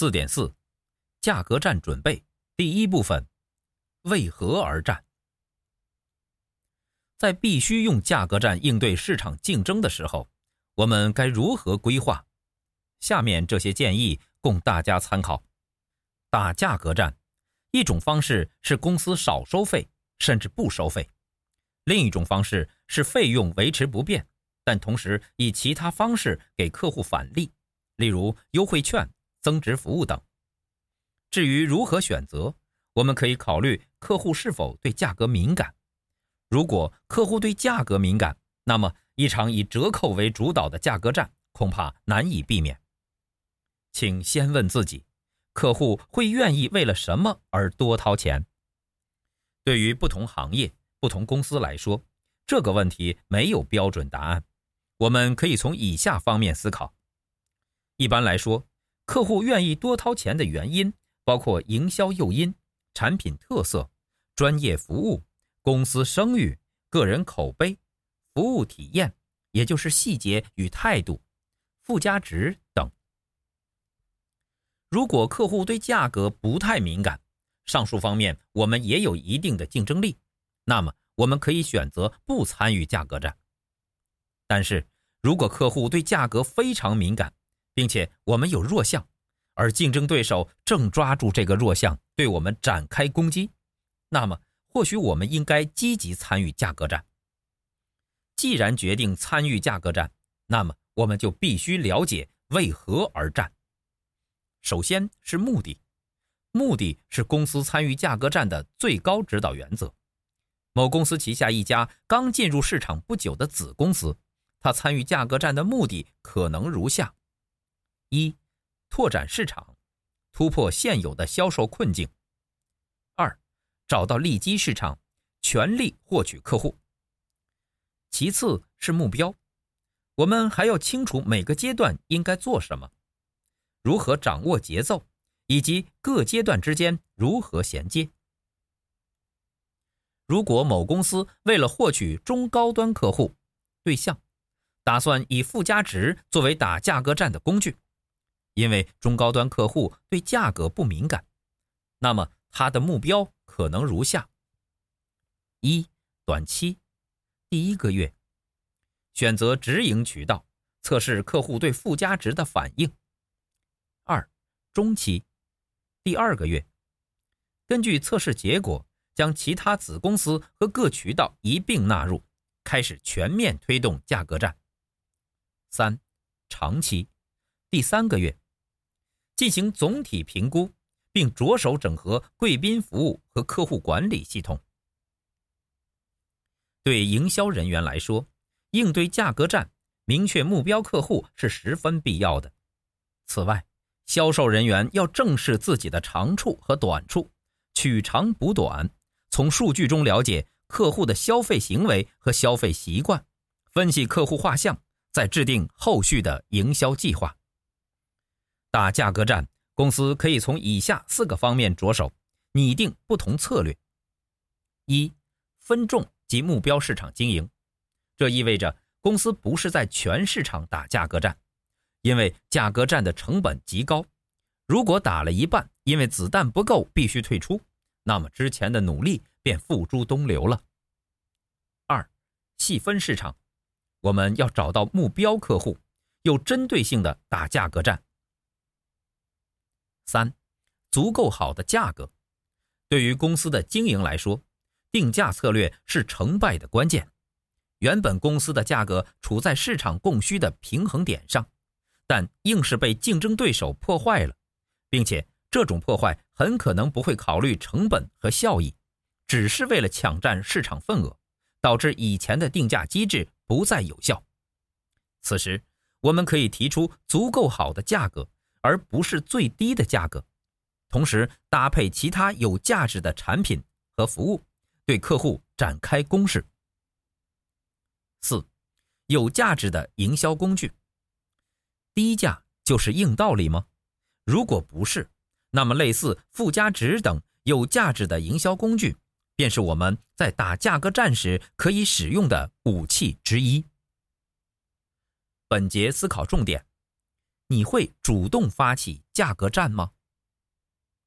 四点四，价格战准备第一部分，为何而战？在必须用价格战应对市场竞争的时候，我们该如何规划？下面这些建议供大家参考。打价格战，一种方式是公司少收费，甚至不收费；另一种方式是费用维持不变，但同时以其他方式给客户返利，例如优惠券、增值服务等。至于如何选择，我们可以考虑客户是否对价格敏感。如果客户对价格敏感，那么一场以折扣为主导的价格战恐怕难以避免。请先问自己。客户会愿意为了什么而多掏钱？对于不同行业、不同公司来说，这个问题没有标准答案。我们可以从以下方面思考。一般来说，客户愿意多掏钱的原因包括营销诱因、产品特色、专业服务、公司声誉、个人口碑、服务体验，也就是细节与态度、附加值等。如果客户对价格不太敏感，上述方面我们也有一定的竞争力，那么我们可以选择不参与价格战。但是如果客户对价格非常敏感，并且我们有弱项，而竞争对手正抓住这个弱项对我们展开攻击，那么或许我们应该积极参与价格战。既然决定参与价格战，那么我们就必须了解为何而战。首先是目的，目的是公司参与价格战的最高指导原则。某公司旗下一家刚进入市场不久的子公司，他参与价格战的目的可能如下：一、拓展市场，突破现有的销售困境；二、找到利基市场，全力获取客户。其次是目标，我们还要清楚每个阶段应该做什么。如何掌握节奏，以及各阶段之间如何衔接？如果某公司为了获取中高端客户对象，打算以附加值作为打价格战的工具，因为中高端客户对价格不敏感，那么他的目标可能如下：一、短期，第一个月，选择直营渠道，测试客户对附加值的反应。二、中期，第二个月，根据测试结果，将其他子公司和各渠道一并纳入，开始全面推动价格战。三、长期，第三个月，进行总体评估，并着手整合贵宾服务和客户管理系统。对营销人员来说，应对价格战，明确目标客户是十分必要的。此外，销售人员要正视自己的长处和短处，取长补短，从数据中了解客户的消费行为和消费习惯，分析客户画像，再制定后续的营销计划。打价格战，公司可以从以下四个方面着手，拟定不同策略：一、分众及目标市场经营，这意味着公司不是在全市场打价格战。因为价格战的成本极高，如果打了一半，因为子弹不够必须退出，那么之前的努力便付诸东流了。二、细分市场，我们要找到目标客户，有针对性的打价格战。三、足够好的价格，对于公司的经营来说，定价策略是成败的关键。原本公司的价格处在市场供需的平衡点上。但硬是被竞争对手破坏了，并且这种破坏很可能不会考虑成本和效益，只是为了抢占市场份额，导致以前的定价机制不再有效。此时，我们可以提出足够好的价格，而不是最低的价格，同时搭配其他有价值的产品和服务，对客户展开攻势。四，有价值的营销工具。低价就是硬道理吗？如果不是，那么类似附加值等有价值的营销工具，便是我们在打价格战时可以使用的武器之一。本节思考重点：你会主动发起价格战吗？